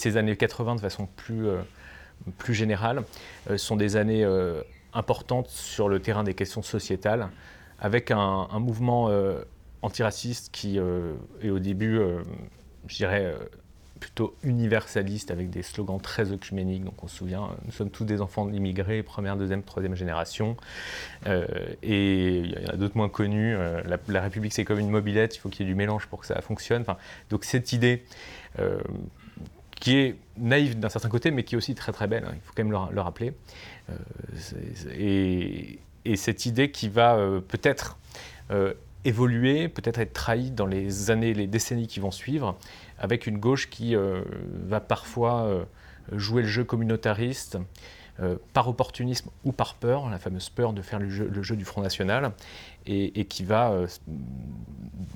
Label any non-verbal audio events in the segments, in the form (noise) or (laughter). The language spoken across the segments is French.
Ces années 80, de façon plus, plus générale, sont des années importantes sur le terrain des questions sociétales, avec un, mouvement antiraciste qui est au début, je dirais, plutôt universaliste avec des slogans très œcuméniques. Donc on se souvient, nous sommes tous des enfants d'immigrés, première, deuxième, troisième génération. Euh, et il y en a d'autres moins connus. Euh, la, République, c'est comme une mobilette, il faut qu'il y ait du mélange pour que ça fonctionne. Enfin, donc cette idée euh, qui est naïve d'un certain côté, mais qui est aussi très très belle, hein, il faut quand même le, rappeler. Et, et, cette idée qui va peut-être évoluer, peut-être être trahie dans les années, les décennies qui vont suivre, avec une gauche qui euh, va parfois euh, jouer le jeu communautariste, euh, par opportunisme ou par peur, la fameuse peur de faire le jeu, du Front National, et, qui va,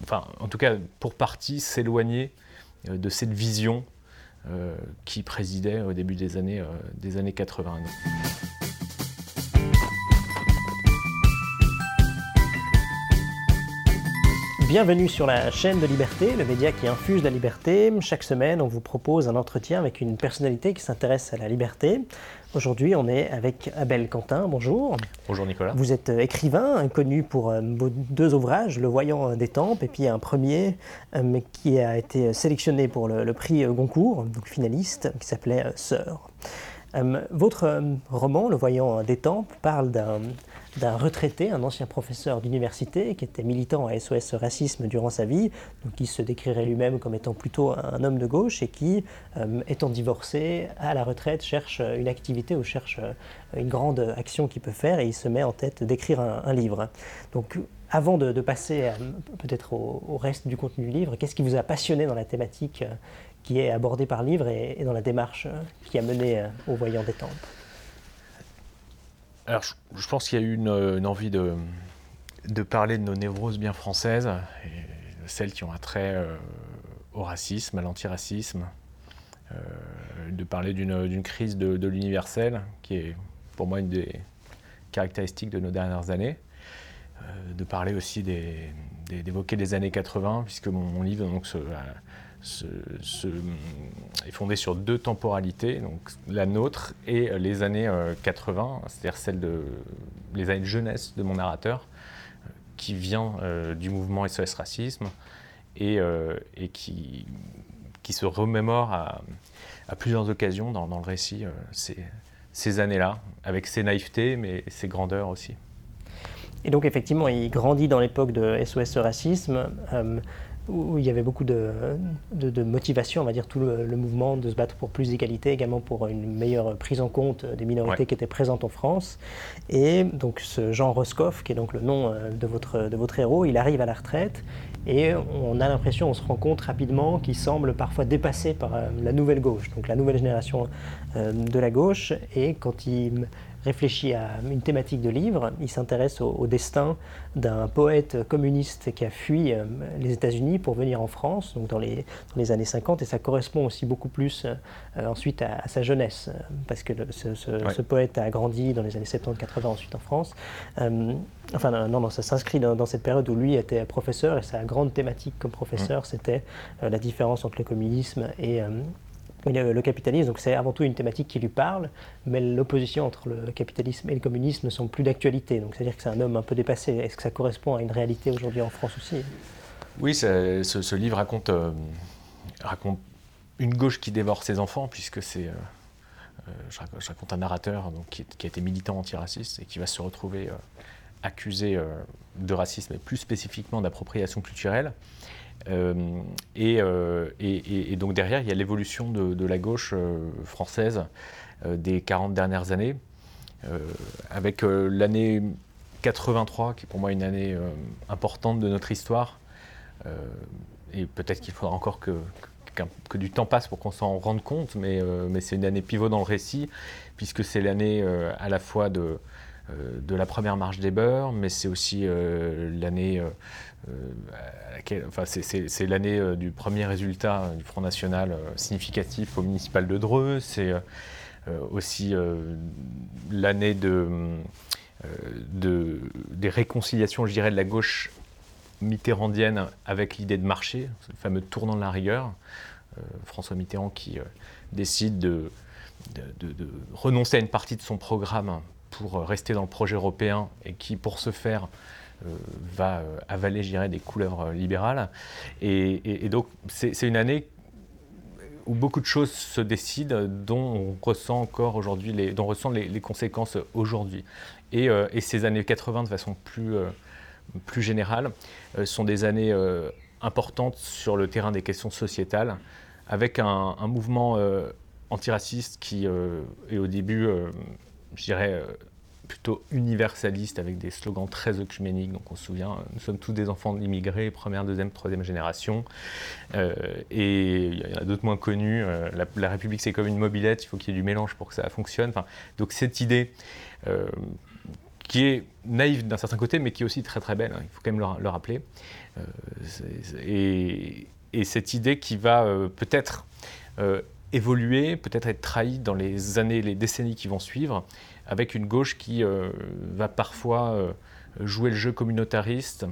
enfin, en tout cas pour partie, s'éloigner de cette vision qui présidait au début des années, des années 80. Bienvenue sur la chaîne de Liberté, le média qui infuse la liberté. Chaque semaine, on vous propose un entretien avec une personnalité qui s'intéresse à la liberté. Aujourd'hui, on est avec Abel Quentin. Bonjour. Bonjour Nicolas. Vous êtes euh, écrivain, connu pour euh, vos deux ouvrages, Le Voyant des Tempes, et puis un premier euh, qui a été sélectionné pour le, prix Goncourt, donc finaliste, qui s'appelait Sœur. Votre roman, Le Voyant des Tempes, parle d'un retraité, un ancien professeur d'université qui était militant à SOS Racisme durant sa vie, donc qui se décrirait lui-même comme étant plutôt un homme de gauche et qui, euh, étant divorcé, à la retraite, cherche une activité ou cherche euh, une grande action qu'il peut faire et il se met en tête d'écrire un, livre. Donc, avant de, passer peut-être au, reste du contenu du livre, qu'est-ce qui vous a passionné dans la thématique euh, qui est abordée par le livre et, dans la démarche qui a mené au Voyant des Tempes alors, je, pense qu'il y a eu une, envie de, parler de nos névroses bien françaises, celles qui ont un trait euh, au racisme, à l'antiracisme, euh, de parler d'une crise de, l'universel, qui est pour moi une des caractéristiques de nos dernières années, euh, de parler aussi d'évoquer des, des, années 80, puisque mon, livre donc, se, est fondé sur deux temporalités, donc la nôtre et les années 80, euh, c'est-à-dire celle de les années de jeunesse de mon narrateur, euh, qui vient euh, du mouvement SOS Racisme et, qui, se remémore à, plusieurs occasions dans, le récit ces années-là, avec ses naïvetés mais ses grandeurs aussi. Et donc effectivement, il grandit dans l'époque de SOS Racisme où il y avait beaucoup de, de, motivation, on va dire, tout le, mouvement de se battre pour plus d'égalité, également pour une meilleure prise en compte des minorités qui étaient présentes en France. Et donc ce Jean Roscoff, qui est donc le nom euh, de votre, de votre héros, il arrive à la retraite et on a l'impression, on se rend compte rapidement qu'il semble parfois dépassé par euh, la nouvelle gauche, donc la nouvelle génération euh, de la gauche. Et quand il réfléchit à une thématique de livre. Il s'intéresse au, destin d'un poète communiste qui a fui euh, les États-Unis pour venir en France, donc dans les, les, années 50, et ça correspond aussi beaucoup plus euh, ensuite à, sa jeunesse, euh, parce que ce, poète a grandi dans les années 70-80 ensuite en France. enfin, non, non, ça s'inscrit dans, dans, cette période où lui était professeur, et sa grande thématique comme professeur, mmh. c'était la différence entre le communisme et le, capitalisme, donc c'est avant tout une thématique qui lui parle, mais l'opposition entre le capitalisme et le communisme ne sont plus d'actualité. Donc c'est-à-dire que c'est un homme un peu dépassé. Est-ce que ça correspond à une réalité aujourd'hui en France aussi? Oui, ce, livre raconte, euh, raconte une gauche qui dévore ses enfants, puisque c'est. Euh, euh, je, raconte un narrateur qui, a été militant antiraciste et qui va se retrouver accusé de racisme et plus spécifiquement d'appropriation culturelle. Euh, euh, et, donc derrière, il y a l'évolution de, la gauche euh, française des 40 dernières années, avec l'année 83, qui est pour moi une année importante de notre histoire. et peut-être qu'il faudra encore que, que, du temps passe pour qu'on s'en rende compte, mais, mais c'est une année pivot dans le récit, puisque c'est l'année à la fois de, de la première marche des beurs, mais c'est aussi l'année euh, enfin, c'est l'année euh, du premier résultat euh, du Front National significatif au municipal de Dreux. C'est aussi l'année de, de, des réconciliations, je dirais, de la gauche mitterrandienne avec l'idée de marché, le fameux tournant de la rigueur. François Mitterrand qui décide de, de, renoncer à une partie de son programme pour rester dans le projet européen et qui, pour ce faire, va avaler, je des couleurs libérales. Et, donc, c'est une année où beaucoup de choses se décident, dont on ressent encore aujourd'hui, les, dont les, conséquences aujourd'hui. Et, euh, ces années 80, de façon plus, euh, générale, euh, sont des années importantes sur le terrain des questions sociétales, avec un, un mouvement antiraciste qui est au début, je dirais, plutôt universaliste avec des slogans très œcuméniques. Donc on se souvient, nous sommes tous des enfants d'immigrés, première, deuxième, troisième génération. Euh, et il y en a d'autres moins connus. Euh, la, République, c'est comme une mobilette, il faut qu'il y ait du mélange pour que ça fonctionne. Enfin, donc cette idée euh, qui est naïve d'un certain côté, mais qui est aussi très très belle, hein, il faut quand même le, rappeler. Et, cette idée qui va peut-être évoluer, peut-être être trahie dans les années, les décennies qui vont suivre, avec une gauche qui euh, va parfois euh, jouer le jeu communautariste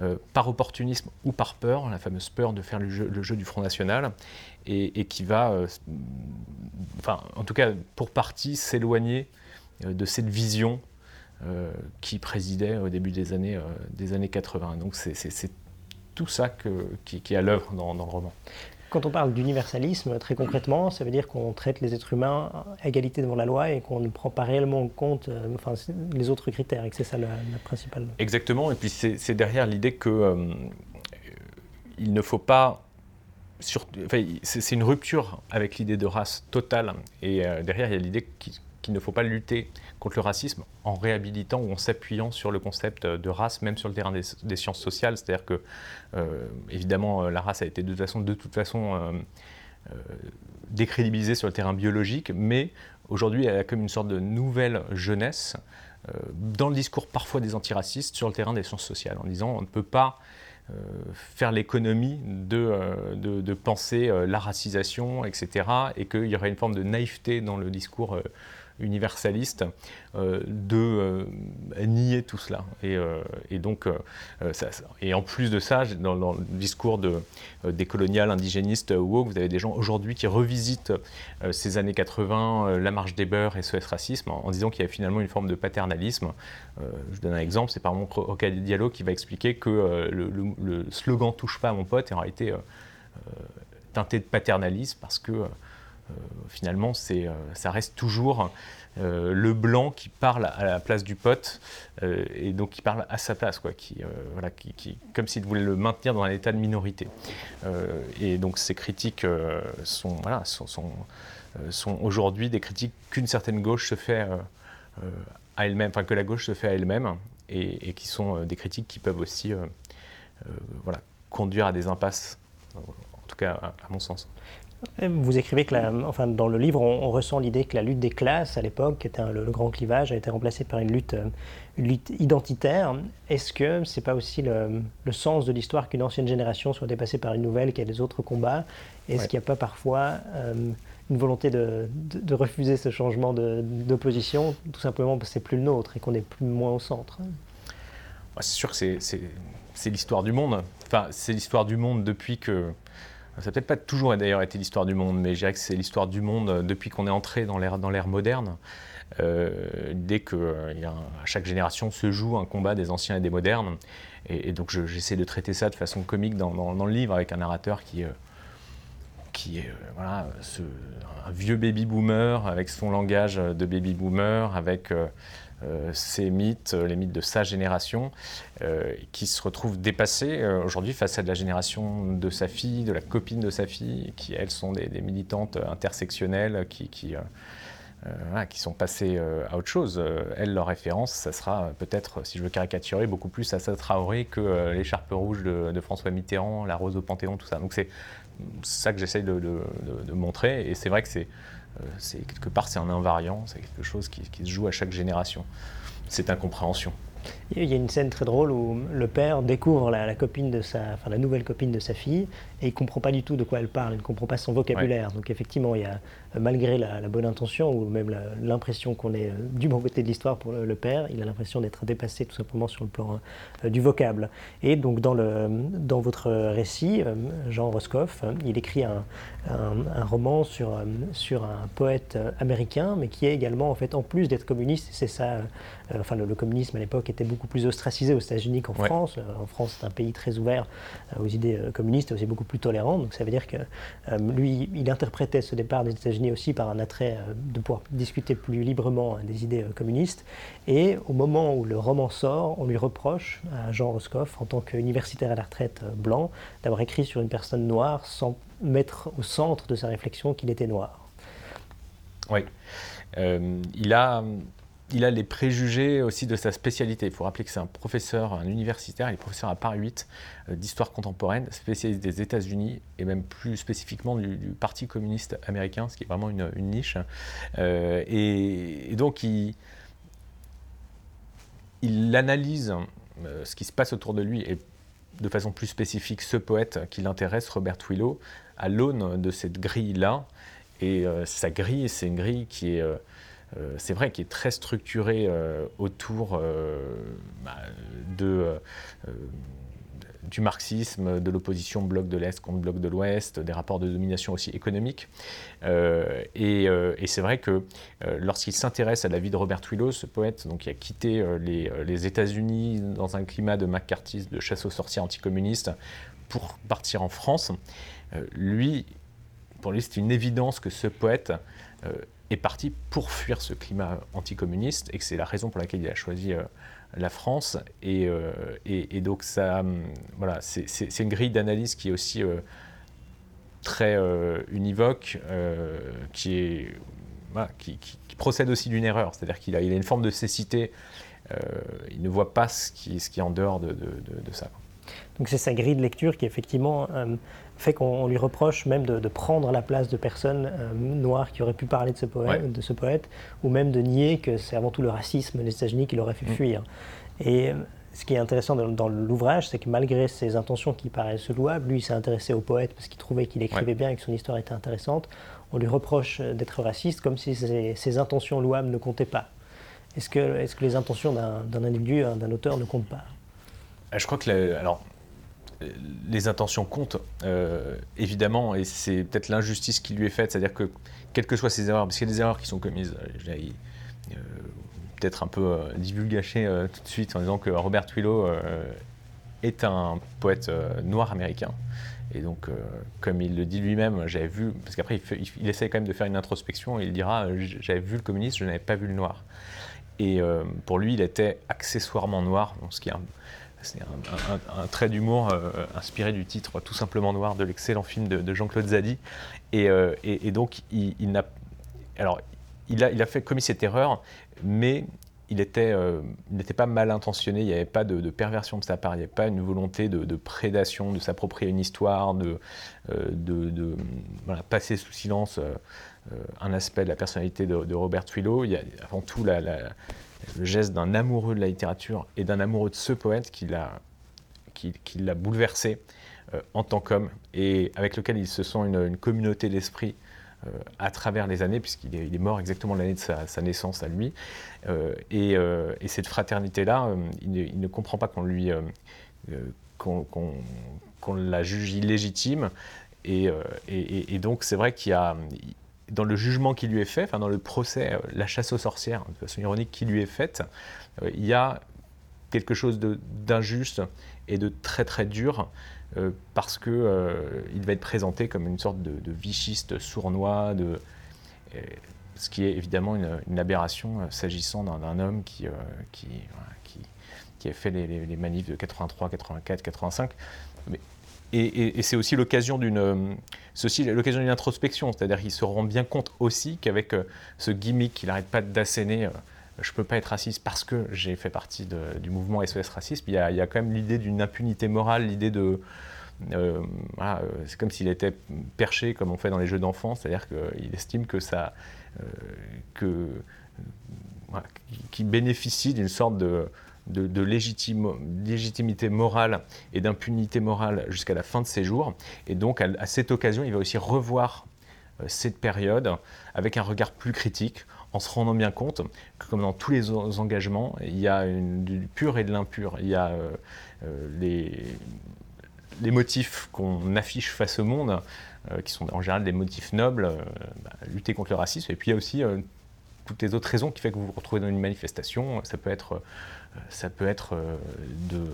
euh, par opportunisme ou par peur, la fameuse peur de faire le jeu, du Front National, et, qui va, enfin, en tout cas pour partie, s'éloigner de cette vision qui présidait au début des années, des années 80. Donc c'est tout ça qui, est à l'œuvre dans, le roman. Quand on parle d'universalisme, très concrètement, ça veut dire qu'on traite les êtres humains à égalité devant la loi et qu'on ne prend pas réellement en compte euh, enfin, les autres critères et que c'est ça la, principale. Exactement, et puis c'est derrière l'idée que euh, il ne faut pas enfin, c'est une rupture avec l'idée de race totale. Et euh, derrière, il y a l'idée qu'il ne faut pas lutter contre le racisme en réhabilitant ou en s'appuyant sur le concept de race, même sur le terrain des, sciences sociales. C'est-à-dire que, euh, évidemment, euh, la race a été de toute façon, euh, décrédibilisée sur le terrain biologique, mais aujourd'hui, elle a comme une sorte de nouvelle jeunesse dans le discours parfois des antiracistes sur le terrain des sciences sociales, en disant on ne peut pas faire l'économie de, penser la racisation, etc., et qu'il y aurait une forme de naïveté dans le discours universaliste euh, de euh, nier tout cela. Et, euh, donc, et en plus de ça, dans, le discours de, des coloniales indigénistes woke, vous avez des gens aujourd'hui qui revisitent ces années 80, la marche des beurs et ce racisme, en, disant qu'il y a finalement une forme de paternalisme. je donne un exemple, c'est par exemple Rocade Diallo qui va expliquer que le, le, slogan Touche pas à mon pote est en réalité teinté de paternalisme parce que finalement, c'est, euh, ça reste toujours euh, le blanc qui parle à la place du pote et donc qui parle à sa place, quoi, qui, voilà, qui, comme s'il voulait le maintenir dans un état de minorité. et donc ces critiques sont, voilà, sont, aujourd'hui des critiques qu'une certaine gauche se fait à elle-même, enfin que la gauche se fait à elle-même, et, qui sont des critiques qui peuvent aussi voilà, conduire à des impasses, en tout cas à mon sens. Vous écrivez que, enfin, dans le livre, on, ressent l'idée que la lutte des classes à l'époque, qui était le, grand clivage, a été remplacée par une lutte, euh, une lutte identitaire. Est-ce que c'est pas aussi le, sens de l'histoire qu'une ancienne génération soit dépassée par une nouvelle qui a des autres combats? Est-ce qu'il n'y a pas parfois euh, une volonté de, refuser ce changement d'opposition, tout simplement parce que c'est plus le nôtre et qu'on est plus moins au centre? C'est sûr que c'est l'histoire du monde. Enfin, c'est l'histoire du monde depuis que ça n'a peut-être pas toujours d'ailleurs été l'histoire du monde, mais je dirais que c'est l'histoire du monde euh, depuis qu'on est entré dans l'ère, moderne. Euh, dès que euh, à chaque génération se joue un combat des anciens et des modernes. Et, donc j'essaie de traiter ça de façon comique dans, le livre avec un narrateur qui, qui est voilà, un vieux baby boomer avec son langage de baby boomer, avec euh, ces mythes, euh, les mythes de sa génération, euh, qui se retrouvent dépassés aujourd'hui face à la génération de sa fille, de la copine de sa fille, qui elles sont des, militantes intersectionnelles qui, qui, sont passées à autre chose. elles, leur référence, ça sera peut-être, si je veux caricaturer, beaucoup plus à Traoré que l'écharpe rouge de, François Mitterrand, la rose au Panthéon, tout ça. Donc c'est ça que j'essaye de, de, montrer, et c'est vrai que c'est euh, c'est quelque part c'est un invariant, c'est quelque chose qui, se joue à chaque génération. C'est incompréhension. Il y a une scène très drôle où le père découvre la, copine de sa, enfin, la nouvelle copine de sa fille et il ne comprend pas du tout de quoi elle parle, il ne comprend pas son vocabulaire. Donc effectivement, il y a, malgré la, bonne intention ou même l'impression qu'on est euh, du bon côté de l'histoire pour le, père, il a l'impression d'être dépassé tout simplement sur le plan euh, du vocable. Et donc dans, le, dans votre récit, euh, Jean Roscoff, il écrit un, un, roman sur, sur un poète américain, mais qui est également, en fait, en plus d'être communiste, c'est ça, enfin le, communisme à l'époque était beaucoup plus ostracisé aux États-Unis qu'en France. En France, c'est un pays très ouvert aux idées communistes et aussi beaucoup plus tolérant. Donc ça veut dire que lui, il interprétait ce départ des États-Unis aussi par un attrait euh, de pouvoir discuter plus librement hein, des idées euh, communistes. Et au moment où le roman sort, on lui reproche à Jean Roscoff, en tant qu'universitaire à la retraite euh, blanc, d'avoir écrit sur une personne noire sans mettre au centre de sa réflexion qu'il était noir. Oui. il a il a les préjugés aussi de sa spécialité. Il faut rappeler que c'est un professeur, un universitaire, il est professeur à Paris 8 euh, d'histoire contemporaine, spécialiste des États-Unis et même plus spécifiquement du, Parti communiste américain, ce qui est vraiment une, niche. Euh, et, donc il, analyse euh, ce qui se passe autour de lui et de façon plus spécifique ce poète qui l'intéresse, Robert Willow, à l'aune de cette grille-là. Et sa grille, c'est une grille qui est c'est vrai qu'il est très structuré euh, autour euh, bah, du marxisme, de l'opposition bloc de l'Est contre bloc de l'Ouest, des rapports de domination aussi économiques. et, c'est vrai que lorsqu'il s'intéresse à la vie de Robert Willows, ce poète donc, qui a quitté les, États-Unis dans un climat de McCarthyisme, de chasse aux sorcières anticommunistes, pour partir en France, lui, pour lui, c'est une évidence que ce poète est parti pour fuir ce climat anticommuniste et que c'est la raison pour laquelle il a choisi euh, la France. Euh, et, et, donc, ça, hum, voilà, c'est une grille d'analyse qui est aussi euh, très univoque, qui, est, qui, procède aussi d'une erreur. C'est-à-dire qu'il a, il a une forme de cécité. il ne voit pas ce qui, ce qui est en dehors de, de, ça. Donc c'est sa grille de lecture qui effectivement fait qu'on lui reproche même de, prendre la place de personnes euh, noires qui auraient pu parler de ce, poète, de ce poète, ou même de nier que c'est avant tout le racisme des États-Unis qui l'aurait fait mm. fuir. Et euh, ce qui est intéressant dans, l'ouvrage, c'est que malgré ses intentions qui paraissent louables, lui, s'est intéressé au poète parce qu'il trouvait qu'il écrivait bien et que son histoire était intéressante. On lui reproche d'être raciste comme si ses, intentions louables ne comptaient pas. Est-ce que, est que les intentions d'un individu, hein, d'un auteur ne comptent pas? Je crois que, alors, les intentions comptent, euh, évidemment, et c'est peut-être l'injustice qui lui est faite, c'est-à-dire que, quelles que soient ses erreurs, parce qu'il y a des erreurs qui sont commises, euh, euh, peut-être un peu divulgaché tout de suite en disant que Robert Willow est un poète noir américain. Et donc, comme il le dit lui-même, j'avais vu, parce qu'après, il, essaie quand même de faire une introspection, il dira J'avais vu le communiste, je n'avais pas vu le noir. Et pour lui, il était accessoirement noir, ce qui est un, c'est un, trait d'humour euh, inspiré du titre Tout simplement noir de l'excellent film de, Jean-Claude Zadi. Euh, et, donc, il, n'a, alors, il a, il fait commis cette erreur, mais il euh, n'était pas mal intentionné, il n'y avait pas de, perversion de sa part, il n'y avait pas une volonté de, prédation, de s'approprier une histoire, de, passer sous silence un aspect de la personnalité de, Robert Willow. Il y a avant tout la, le geste d'un amoureux de la littérature et d'un amoureux de ce poète qui l'a qui, l'a bouleversé euh, en tant qu'homme et avec lequel il se sent une, communauté d'esprit euh, à travers les années, puisqu'il est, mort exactement l'année de sa, naissance à lui. Euh, et, cette fraternité-là, il, ne comprend pas qu'on lui qu'on, la juge illégitime. Et, et donc c'est vrai qu'il y a, dans le jugement qui lui est fait, enfin dans le procès, euh, la chasse aux sorcières, de façon ironique, qui lui est faite, euh, il y a quelque chose d'injuste et de très très dur euh, parce qu'il il va être présenté comme une sorte de, vichiste sournois, de, ce qui est évidemment une, aberration s'agissant d'un homme qui, qui, qui, a fait les, manifs de 83, 84, 85. Mais et, c'est aussi l'occasion d'une, euh, l'occasion d'une introspection, c'est-à-dire qu'il se rend bien compte aussi qu'avec euh, ce gimmick qu'il n'arrête pas d'asséner, euh, je ne peux pas être raciste parce que j'ai fait partie du mouvement SOS Racisme, il y, a, quand même l'idée d'une impunité morale, l'idée de... c'est comme s'il était perché comme on fait dans les jeux d'enfants, c'est-à-dire qu'il estime que ça... que, qui bénéficie d'une sorte de de, légitimité morale et d'impunité morale jusqu'à la fin de ses jours. Et donc, à, cette occasion, il va aussi revoir euh, cette période avec un regard plus critique, en se rendant bien compte que, comme dans tous les engagements, il y a du pur et de l'impur. Il y a euh, euh, les, les, motifs qu'on affiche face au monde, qui sont en général des motifs nobles, bah, lutter contre le racisme, et puis il y a aussi toutes les autres raisons qui font que vous vous retrouvez dans une manifestation. Ça peut être ça peut être euh, euh,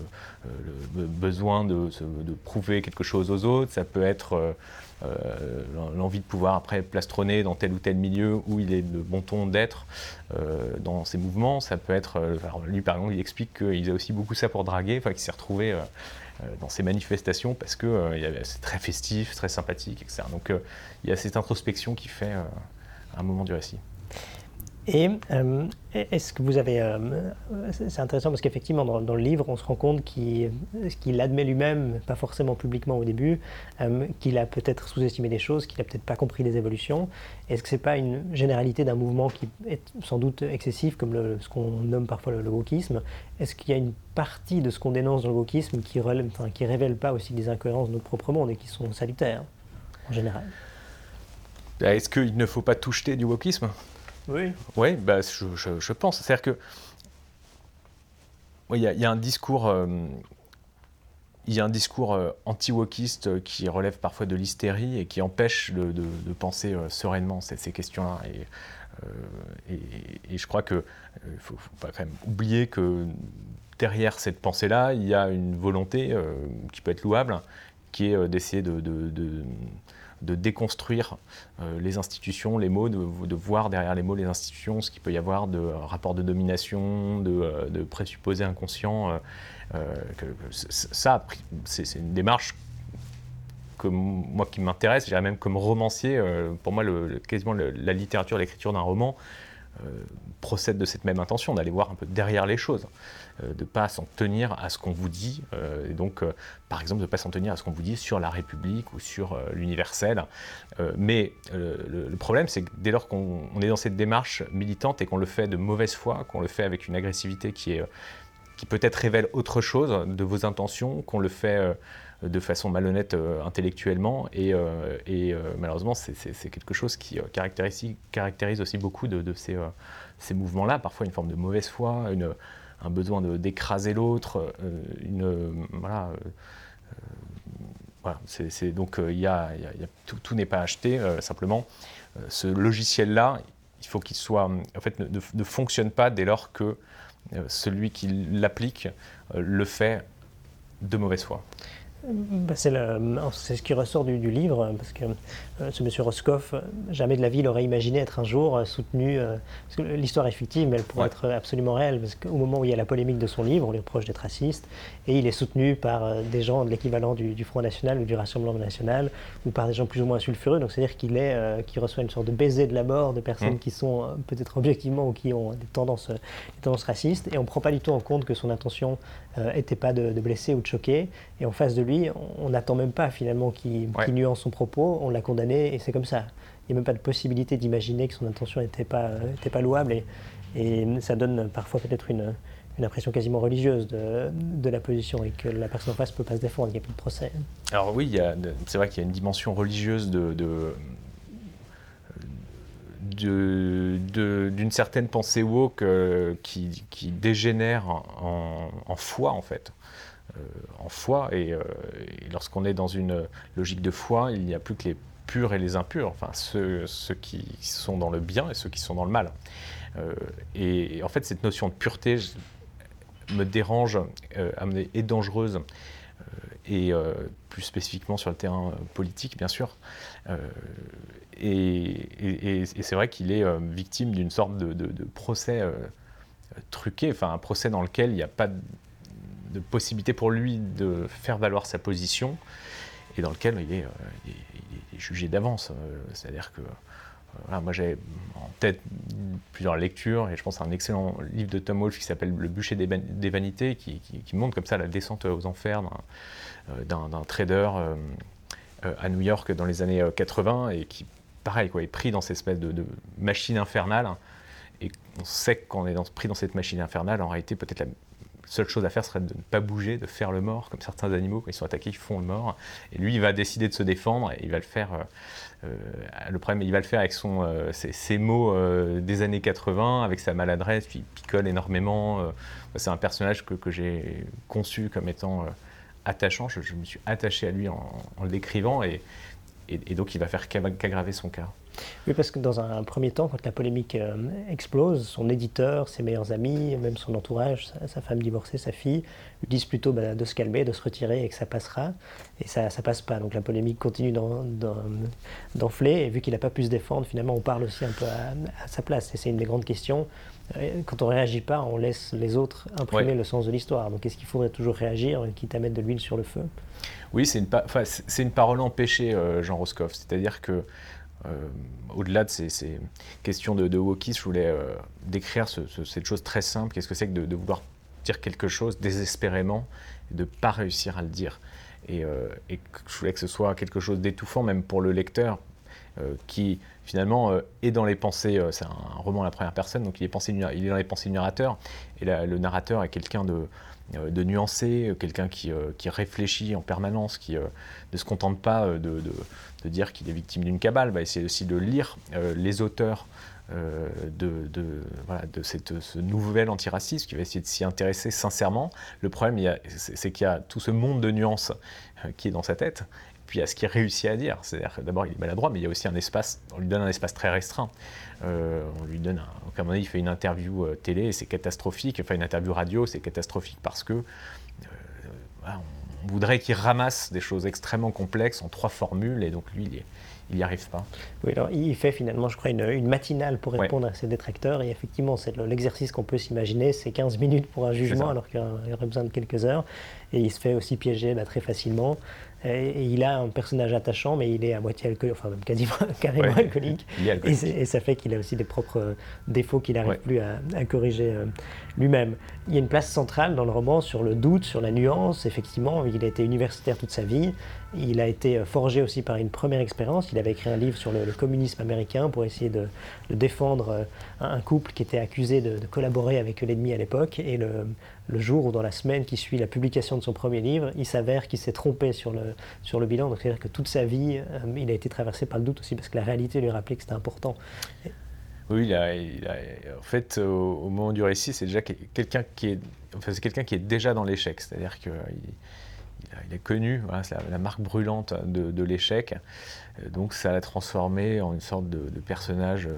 le besoin de, prouver quelque chose aux autres, ça peut être euh, l'envie de pouvoir après plastronner dans tel ou tel milieu où il est de bon ton d'être dans ses mouvements, ça peut être, lui par exemple il explique qu'il faisait aussi beaucoup ça pour draguer, qu'il s'est retrouvé dans ces manifestations parce que c'est très festif, très sympathique, etc. Donc il y a cette introspection qui fait un moment du récit. Et euh, est-ce que vous avez... Euh, c'est intéressant parce qu'effectivement, dans, le livre, on se rend compte qu'il admet lui-même, pas forcément publiquement au début, euh, qu'il a peut-être sous-estimé des choses, qu'il n'a peut-être pas compris les évolutions. Est-ce que ce n'est pas une généralité d'un mouvement qui est sans doute excessif, comme le, ce qu'on nomme parfois le, wokisme? Est-ce qu'il y a une partie de ce qu'on dénonce dans le wokisme qui ne qui révèle pas aussi des incohérences de notre propre monde et qui sont salutaires, en général? Est-ce qu'il ne faut pas tout jeter du wokisme? Oui. Oui, bah, je, pense. C'est-à-dire que. Il y, a un discours. Euh, il y a un discours euh, anti-wokiste qui relève parfois de l'hystérie et qui empêche de, penser euh, sereinement ces, questions-là. Et, je crois qu'il ne faut, pas oublier que derrière cette pensée-là, il y a une volonté qui peut être louable, qui est d'essayer de de déconstruire euh, les institutions, les mots, de, voir derrière les mots les institutions, ce qu'il peut y avoir de rapports de domination, de, euh, présupposés inconscients. Euh, ça, c'est une démarche que moi qui m'intéresse, je même comme romancier, pour moi, le, quasiment la littérature, l'écriture d'un roman procède de cette même intention, d'aller voir un peu derrière les choses. Euh, de ne pas s'en tenir à ce qu'on vous dit, euh, et donc euh, par exemple de ne pas s'en tenir à ce qu'on vous dit sur la République ou sur l'universel. mais le, problème, c'est que dès lors qu'on est dans cette démarche militante et qu'on le fait de mauvaise foi, qu'on le fait avec une agressivité qui, qui peut-être révèle autre chose de vos intentions, qu'on le fait de façon malhonnête intellectuellement. Et, et malheureusement, c'est quelque chose qui caractérise, aussi beaucoup de, ces, mouvements-là, parfois une forme de mauvaise foi, un besoin d'écraser l'autre, euh, voilà. Euh, donc y a, tout, n'est pas acheté simplement. ce logiciel-là, il faut qu'il soit en fait ne, ne, fonctionne pas dès lors que celui qui l'applique le fait de mauvaise foi. Bah, c'est ce qui ressort du, livre, parce que ce monsieur Roscoff, euh, jamais de la vie, il aurait imaginé être un jour euh, soutenu. parce que l'histoire est fictive, mais elle pourrait être absolument réelle, parce qu'au moment où il y a la polémique de son livre, on lui reproche d'être raciste, et il est soutenu par des gens de l'équivalent du, Front National ou du Rassemblement National, ou par des gens plus ou moins sulfureux. Donc c'est-à-dire qu'il est, reçoit une sorte de baiser de la mort de personnes mmh. qui sont peut-être objectivement ou qui ont des tendances, des tendances racistes, et on ne prend pas du tout en compte que son intention n'était pas de, de blesser ou de choquer, et en face de lui on n'attend même pas finalement qu'il nuance son propos, on l'a condamné et c'est comme ça. Il n'y a même pas de possibilité d'imaginer que son intention n'était pas, était pas louable et, ça donne parfois peut-être une, impression quasiment religieuse de, la position et que la personne en face ne peut pas se défendre, il n'y a plus de procès. Alors oui, c'est vrai qu'il y a une dimension religieuse d'une certaine pensée woke euh, qui, dégénère en, foi en fait. Euh, en foi. Euh, et, lorsqu'on est dans une logique de foi, il n'y a plus que les purs et les impurs, enfin ceux, qui sont dans le bien et ceux qui sont dans le mal. Euh, et, en fait, cette notion de pureté me dérange, euh, est dangereuse, et plus spécifiquement sur le terrain politique, bien sûr. et, c'est vrai qu'il est victime d'une sorte de, procès truqué, enfin un procès dans lequel il n'y a pas de possibilité pour lui de faire valoir sa position et dans lequel il est, euh, jugé d'avance. Euh, c'est-à-dire que euh, moi j'ai en tête plusieurs lectures et je pense à un excellent livre de Tom Wolfe qui s'appelle Le bûcher des, vanités qui, montre comme ça la descente aux enfers d'un trader à New York dans les années 80 et qui pareil quoi, est pris dans cette espèce de, machine infernale et on sait qu'on est pris dans cette machine infernale en réalité peut-être la seule chose à faire serait de ne pas bouger, de faire le mort, comme certains animaux, quand ils sont attaqués, ils font le mort. Et lui, il va décider de se défendre et il va le faire. le problème, il va le faire avec son, ses, mots des années 80, avec sa maladresse, puis il picole énormément. c'est un personnage que, j'ai conçu comme étant attachant. Je, me suis attaché à lui en, le décrivant et, et, donc il va faire qu'aggraver son cas. Oui, parce que dans un, premier temps, quand la polémique euh, explose, son éditeur, ses meilleurs amis, même son entourage, sa, femme divorcée, sa fille, lui disent plutôt bah, de se calmer, de se retirer et que ça passera. Et ça ne passe pas. Donc la polémique continue d'enfler. Et vu qu'il n'a pas pu se défendre, finalement, on parle aussi un peu à, sa place. Et c'est une des grandes questions. Euh, quand on ne réagit pas, on laisse les autres imprimer le sens de l'histoire. Donc est-ce qu'il faudrait toujours réagir, quitte à mettre de l'huile sur le feu? Oui, c'est une, une, parole empêchée, euh, Jean Roscoff. C'est-à-dire que euh, au-delà de ces, questions de, de je voulais décrire cette chose très simple. Qu'est-ce que c'est que de, vouloir dire quelque chose désespérément et de ne pas réussir à le dire? Et, et, je voulais que ce soit quelque chose d'étouffant, même pour le lecteur, qui finalement euh, est dans les pensées, euh, c'est un roman à la première personne, donc il est, dans les pensées du narrateur, et le narrateur est quelqu'un de, euh, nuancé, quelqu'un qui, réfléchit en permanence, qui ne se contente pas de, dire qu'il est victime d'une cabale, va essayer aussi de lire les auteurs de cette, ce nouvel antiracisme, qui va essayer de s'y intéresser sincèrement. Le problème, c'est qu'il y a tout ce monde de nuances qui est dans sa tête, puis à ce qu'il réussit à dire. C'est-à-dire d'abord, il est maladroit, mais il y a aussi un espace, on lui donne un espace très restreint. Euh, on lui donne, un, comme on dit, il fait une interview euh, télé et c'est catastrophique, enfin une interview radio, c'est catastrophique parce que euh, on voudrait qu'il ramasse des choses extrêmement complexes en trois formules, et donc lui, il est il n'y arrive pas. Oui, alors il fait finalement, je crois, une, matinale pour répondre à ses détracteurs. Et effectivement, c'est l'exercice qu'on peut s'imaginer, c'est 15 minutes pour un jugement, alors qu'il aurait besoin de quelques heures. Et il se fait aussi piéger bah, très facilement. Et, il a un personnage attachant, mais il est à moitié alcoolique, enfin même quasiment (laughs) carrément alcoolique. Et, ça fait qu'il a aussi des propres euh, défauts qu'il n'arrive plus à, corriger euh, lui-même. Il y a une place centrale dans le roman sur le doute, sur la nuance. Effectivement, il a été universitaire toute sa vie. Il a été euh, forgé aussi par une première expérience. Il avait écrit un livre sur le, communisme américain pour essayer de, défendre euh, un couple qui était accusé de, collaborer avec l'ennemi à l'époque. Et le, jour ou dans la semaine qui suit la publication de son premier livre, il s'avère qu'il s'est trompé sur le, sur le bilan. C'est-à-dire que toute sa vie, euh, il a été traversé par le doute aussi parce que la réalité lui rappelait que c'était important. Oui, il a, en fait, au, moment du récit, c'est déjà quelqu'un qui est, quelqu'un qui est déjà dans l'échec. C'est-à-dire qu'il il, est connu, c'est la, marque brûlante de, l'échec. Euh, donc ça l'a transformé en une sorte de, personnage euh,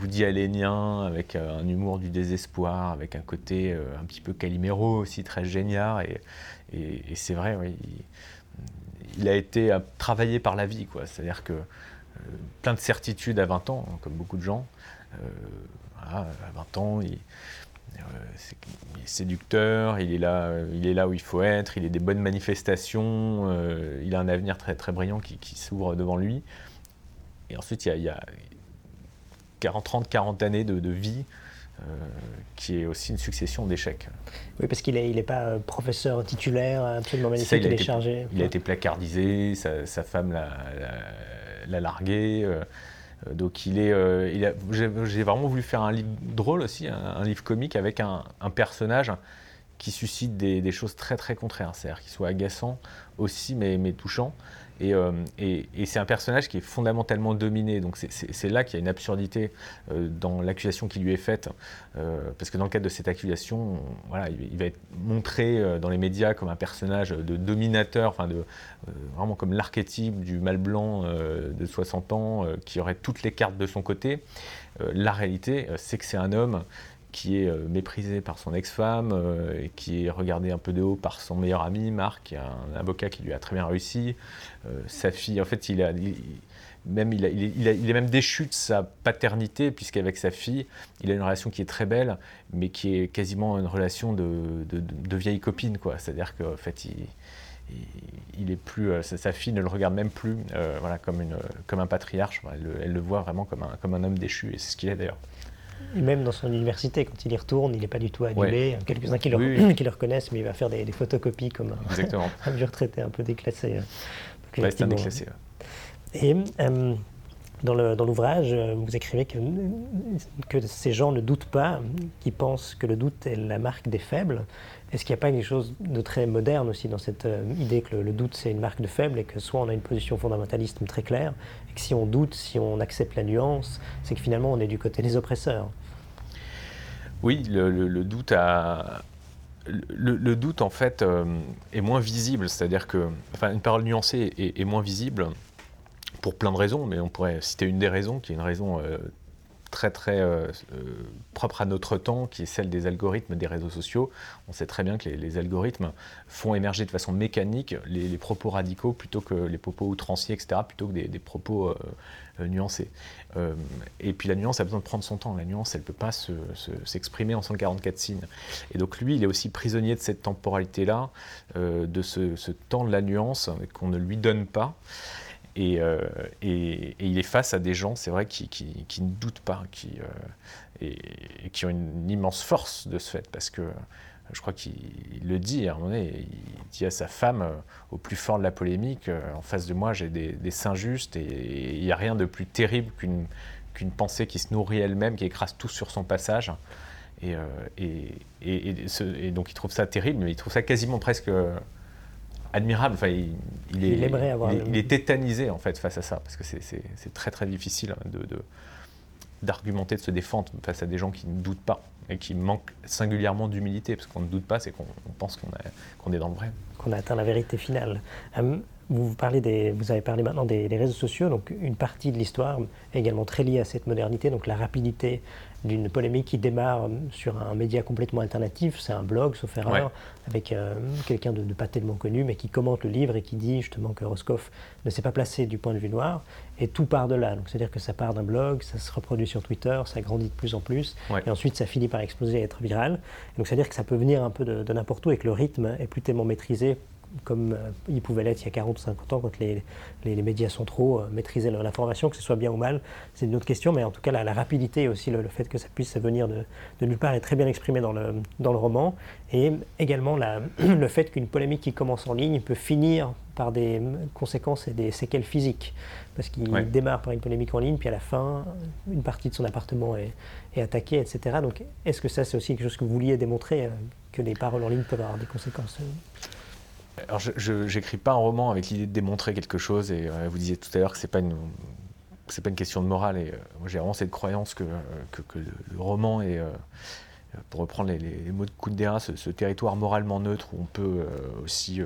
Woody Allenien, avec euh, un humour du désespoir, avec un côté un petit peu Calimero aussi, très génial. Et, c'est vrai, il, a été travaillé par la vie. C'est-à-dire que plein de certitudes à 20 ans, hein, comme beaucoup de gens. à 20 ans, il, est séducteur, il est, là, il est là où il faut être, il est des bonnes manifestations, euh, il a un avenir très, très brillant qui, s'ouvre devant lui. Et ensuite, il y a, 40, 30, 40 années de, vie euh, qui est aussi une succession d'échecs. Oui, parce qu'il n'est il est pas euh, professeur titulaire, absolument magnifique, il, est chargé. Il a été placardisé, sa, femme l'a largué. Euh, donc il est, euh, j'ai vraiment voulu faire un livre drôle aussi, un, livre comique avec un, personnage qui suscite des, choses très très contraires, c'est-à-dire qu'il soit agaçant aussi mais, mais touchant. Euh, et, c'est un personnage qui est fondamentalement dominé. Donc c'est là qu'il y a une absurdité euh, dans l'accusation qui lui est faite. Euh, parce que dans le cadre de cette accusation, voilà, il, va être montré dans les médias comme un personnage de dominateur, enfin de, vraiment comme l'archétype du mal blanc de 60 ans qui aurait toutes les cartes de son côté. la réalité, c'est que c'est un homme qui est euh, méprisé par son ex-femme, euh, et qui est regardé un peu de haut par son meilleur ami, Marc, un avocat qui lui a très bien réussi. Euh, sa fille, en fait, il, est même déchu de sa paternité, puisqu'avec sa fille, il a une relation qui est très belle, mais qui est quasiment une relation de, vieille copine. C'est-à-dire qu'en fait, il, est plus, sa fille ne le regarde même plus voilà, comme, un patriarche. Elle, le voit vraiment comme un homme déchu, et c'est ce qu'il est d'ailleurs. Et même dans son université, quand il y retourne, il n'est pas du tout annulé. Quelques-uns (clears throat) qui, le, reconnaissent, mais il va faire des, photocopies comme (laughs) un, vieux retraité un peu déclassé. Euh, c'est un déclassé. Et euh, Dans l'ouvrage, vous écrivez que, que ces gens ne doutent pas, qui pensent que le doute est la marque des faibles. Est-ce qu'il n'y a pas quelque chose de très moderne aussi dans cette euh, idée que le, doute c'est une marque de faible et que soit on a une position fondamentaliste très claire et que si on doute, si on accepte la nuance, c'est que finalement on est du côté des oppresseurs. Oui, le, doute le, doute en fait euh, est moins visible, c'est-à-dire que enfin, une parole nuancée est, moins visible pour plein de raisons, mais on pourrait citer une des raisons qui est une raison euh, très très euh, euh, propre à notre temps, qui est celle des algorithmes des réseaux sociaux. On sait très bien que les, algorithmes font émerger de façon mécanique les, propos radicaux plutôt que les propos outranciers, etc., plutôt que des, propos euh, nuancés. et puis la nuance a besoin de prendre son temps. La nuance, elle ne peut pas s'exprimer en 144 signes. Et donc lui, il est aussi prisonnier de cette temporalité-là, de ce, temps de la nuance qu'on ne lui donne pas. Euh, et, il est face à des gens, c'est vrai, qui, ne doutent pas, qui, euh, et, qui ont une, immense force de ce fait, parce que je crois qu'il le dit à un moment donné, il dit à sa femme, euh, au plus fort de la polémique, en face de moi j'ai des, des justes, et il n'y a rien de plus terrible qu'une pensée qui se nourrit elle-même, qui écrase tout sur son passage. Et, donc il trouve ça terrible, mais il trouve ça quasiment presque admirable. Enfin, il, est, il, est, tétanisé en fait face à ça, parce que c'est très très difficile hein, de, d'argumenter, de, se défendre face à des gens qui ne doutent pas et qui manquent singulièrement d'humilité, parce qu'on ne doute pas, c'est qu'on pense qu'on qu'on est dans le vrai. Qu'on a atteint la vérité finale. Hum, vous, parlez des, vous avez parlé maintenant des, des, réseaux sociaux, donc une partie de l'histoire est également très liée à cette modernité, donc la rapidité d'une polémique qui démarre sur un média complètement alternatif, c'est un blog, sauf erreur, avec euh, quelqu'un de, pas tellement connu, mais qui commente le livre et qui dit justement que Roscoff ne s'est pas placé du point de vue noir, et tout part de là. Donc c'est-à-dire que ça part d'un blog, ça se reproduit sur Twitter, ça grandit de plus en plus, et ensuite ça finit par exploser et être viral. donc c'est-à-dire que ça peut venir un peu de, de n'importe où et que le rythme est plus tellement maîtrisé comme euh, il pouvait l'être il y a 40 ou 50 ans quand les, les, médias sont trop euh, maîtrisés l'information, que ce soit bien ou mal, c'est une autre question, mais en tout cas la, rapidité et aussi le, fait que ça puisse venir de, de, nulle part est très bien exprimé dans le, dans le roman, et également la, (clears throat) le fait qu'une polémique qui commence en ligne peut finir par des conséquences et des séquelles physiques, parce qu'il démarre par une polémique en ligne, puis à la fin, une partie de son appartement est, est attaquée, etc. Donc est-ce que ça c'est aussi quelque chose que vous vouliez démontrer, euh, que les paroles en ligne peuvent avoir des conséquences alors, je n'écris pas un roman avec l'idée de démontrer quelque chose, et euh, vous disiez tout à l'heure que ce n'est pas, une, pas une question de morale, et euh, moi j'ai vraiment cette croyance que, que, le, roman est, euh, pour reprendre les, mots de Kundera, ce, ce, territoire moralement neutre où on peut aussi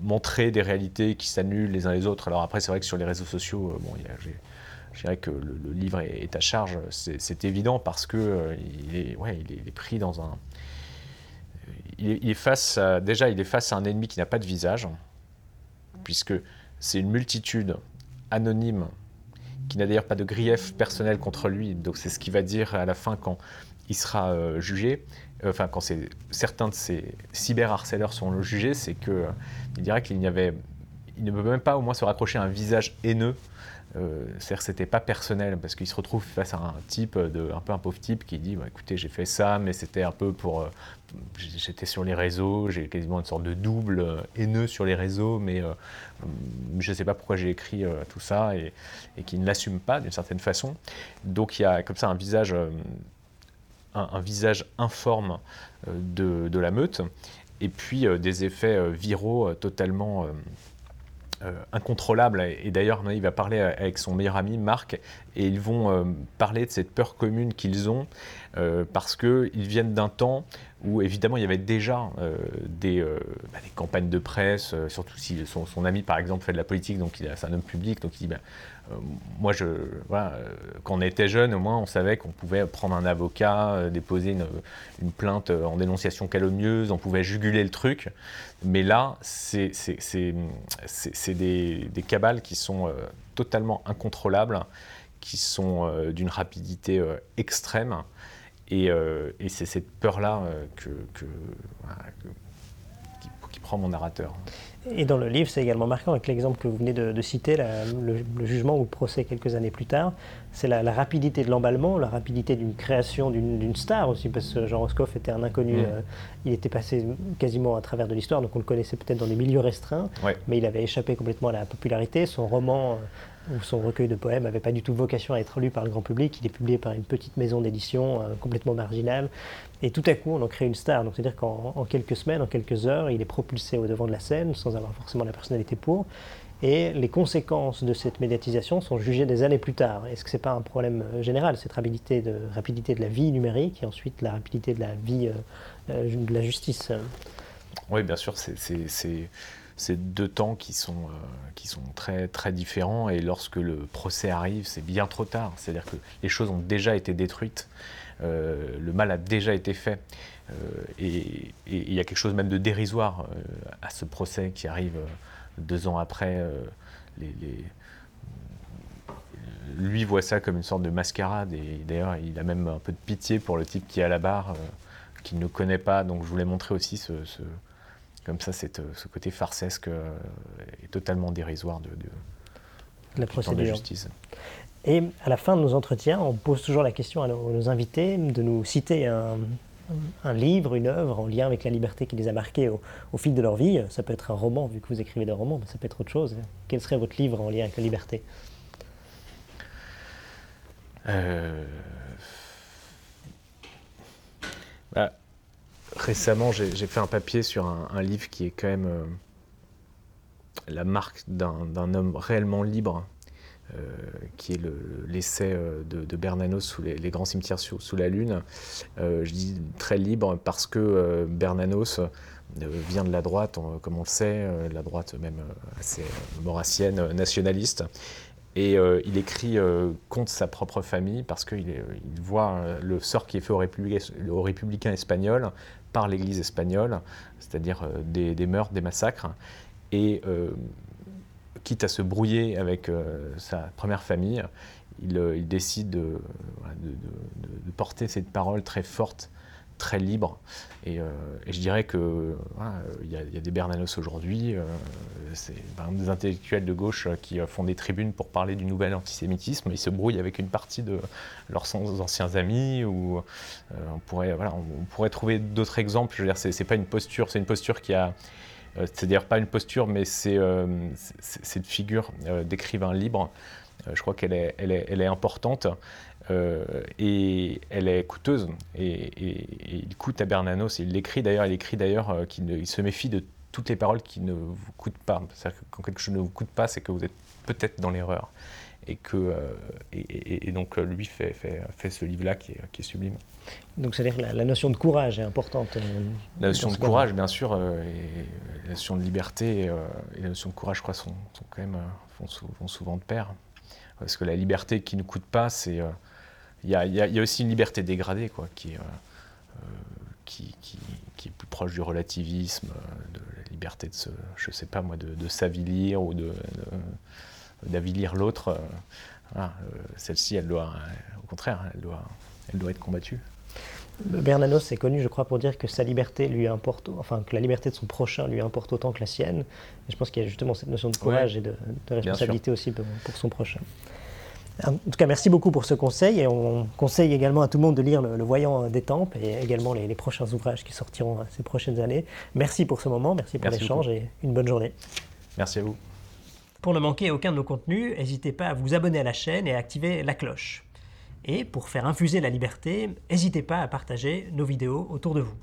montrer des réalités qui s'annulent les uns les autres. Alors après, c'est vrai que sur les réseaux sociaux, bon, je dirais que le, livre est, à charge, c'est évident parce que il, est, ouais, il, est, pris dans un, il est, face déjà, il est face à un ennemi qui n'a pas de visage, puisque c'est une multitude anonyme qui n'a d'ailleurs pas de grief personnel contre lui. Donc c'est ce qu'il va dire à la fin quand il sera euh, jugé. Enfin, quand certains de ces cyberharceleurs seront jugés, c'est qu'il euh, dirait qu'il n'y avait, il ne peut même pas au moins se raccrocher à un visage haineux euh, c'est-à-dire que c'était pas personnel parce qu'il se retrouve face à un type, de, un peu un pauvre type qui dit bah, écoutez, j'ai fait ça, mais c'était un peu pour. Euh, j'étais sur les réseaux, j'ai quasiment une sorte de double euh, haineux sur les réseaux, mais je ne sais pas pourquoi j'ai écrit tout ça et, qui ne l'assume pas d'une certaine façon. Donc il y a comme ça un visage, un, visage informe de, de, la meute et puis des effets viraux totalement euh, incontrôlable. Et d'ailleurs, il va parler avec son meilleur ami Marc, et ils vont euh, parler de cette peur commune qu'ils ont, euh, parce qu'ils viennent d'un temps où évidemment il y avait déjà des, bah, des, campagnes de presse, surtout si son, ami par exemple fait de la politique, donc c'est un homme public, donc il dit bah, euh, moi, je, voilà, euh, quand on était jeune, au moins, on savait qu'on pouvait prendre un avocat, euh, déposer une, plainte en dénonciation calomnieuse, on pouvait juguler le truc. Mais là, c'est des, cabales qui sont totalement incontrôlables, qui sont d'une rapidité extrême. Et, c'est cette peur-là qui, prend mon narrateur. Et dans le livre, c'est également marquant avec l'exemple que vous venez de, citer, le, jugement ou le procès quelques années plus tard. C'est la, rapidité de l'emballement, la rapidité d'une création d'une star aussi, parce que Jean Roscoff était un inconnu. Mm. Euh, il était passé quasiment à travers de l'histoire, donc on le connaissait peut-être dans des milieux restreints, mais il avait échappé complètement à la popularité. Son roman ou son recueil de poèmes n'avait pas du tout vocation à être lu par le grand public. Il est publié par une petite maison d'édition euh, complètement marginale. Et tout à coup, on en crée une star. Donc, c'est-à-dire qu'en quelques semaines, en quelques heures, il est propulsé au devant de la scène sans avoir forcément la personnalité pour. Et les conséquences de cette médiatisation sont jugées des années plus tard. Est-ce que ce n'est pas un problème euh, général, cette rapidité de, la vie numérique et ensuite la rapidité de la vie euh, de la justice Oui, bien sûr, c'est deux temps qui sont, qui sont très, très différents. Et lorsque le procès arrive, c'est bien trop tard. C'est-à-dire que les choses ont déjà été détruites. Euh, le mal a déjà été fait. Euh, et il y a quelque chose même de dérisoire euh, à ce procès qui arrive deux ans après. lui voit ça comme une sorte de mascarade et d'ailleurs il a même un peu de pitié pour le type qui est à la barre, qu'il ne connaît pas. Donc je voulais montrer aussi ce, comme ça ce côté farcesque et totalement dérisoire de, la procédure de justice. Et à la fin de nos entretiens, on pose toujours la question à nos, invités de nous citer un, livre, une œuvre en lien avec la liberté qui les a marqués au, fil de leur vie. Ça peut être un roman, vu que vous écrivez des romans, mais ça peut être autre chose. Quel serait votre livre en lien avec la liberté? Euh, Récemment, j'ai fait un papier sur un, livre qui est quand même euh, la marque d'un homme réellement libre euh, qui est l'essai euh, de, Bernanos sous les, grands cimetières sous, la Lune. Je dis très libre parce que Bernanos vient de la droite, comme on le sait, la droite même assez maurassienne, nationaliste. Et il écrit contre sa propre famille parce qu'il il voit le sort qui est fait aux, républicains, espagnols par l'Église espagnole, c'est-à-dire des, meurtres, des massacres. Et quitte à se brouiller avec euh, sa première famille, il, euh, décide de, porter cette parole très forte, très libre. Et, euh, je dirais qu'il y, a des Bernanos aujourd'hui, c'est des intellectuels de gauche qui font des tribunes pour parler du nouvel antisémitisme. Ils se brouillent avec une partie de leurs anciens amis. Ou on pourrait, on, pourrait trouver d'autres exemples. C'est pas une posture, c'est une posture qui a euh, c'est d'ailleurs pas une posture, mais c'est euh, cette figure euh, d'écrivain libre. Je crois qu'elle est, elle est, elle est, importante et elle est coûteuse. Et, il coûte à Bernanos, il l'écrit d'ailleurs, il écrit d'ailleurs qu'il se méfie de toutes les paroles qui ne vous coûtent pas. C'est-à-dire que quand quelque chose ne vous coûte pas, c'est que vous êtes peut-être dans l'erreur. Et, que, et, donc lui fait, fait, fait ce livre-là qui est, qui est sublime. Donc c'est-à-dire que la, notion de courage est importante. Euh, la notion de courage, bien sûr, euh, et la notion de liberté euh, et la notion de courage, je crois, sont, quand même vont, souvent de pair. Parce que la liberté qui ne coûte pas, c'est il y, a aussi une liberté dégradée, quoi, qui, qui, qui, est plus proche du relativisme, de la liberté de se, je sais pas moi, de, s'avilir ou de, d'avilir l'autre. Celle-ci, elle doit, au contraire, elle doit, elle doit être combattue. Bernanos est connu, je crois, pour dire que sa liberté lui importe, enfin que la liberté de son prochain lui importe autant que la sienne. Et je pense qu'il y a justement cette notion de courage et de, responsabilité aussi pour, son prochain. En tout cas, merci beaucoup pour ce conseil et on conseille également à tout le monde de lire Le, Voyant des Tempes et également les, prochains ouvrages qui sortiront ces prochaines années. Merci pour ce moment, merci pour l'échange et une bonne journée. Merci à vous. Pour ne manquer aucun de nos contenus, n'hésitez pas à vous abonner à la chaîne et à activer la cloche. Et pour faire infuser la liberté, n'hésitez pas à partager nos vidéos autour de vous.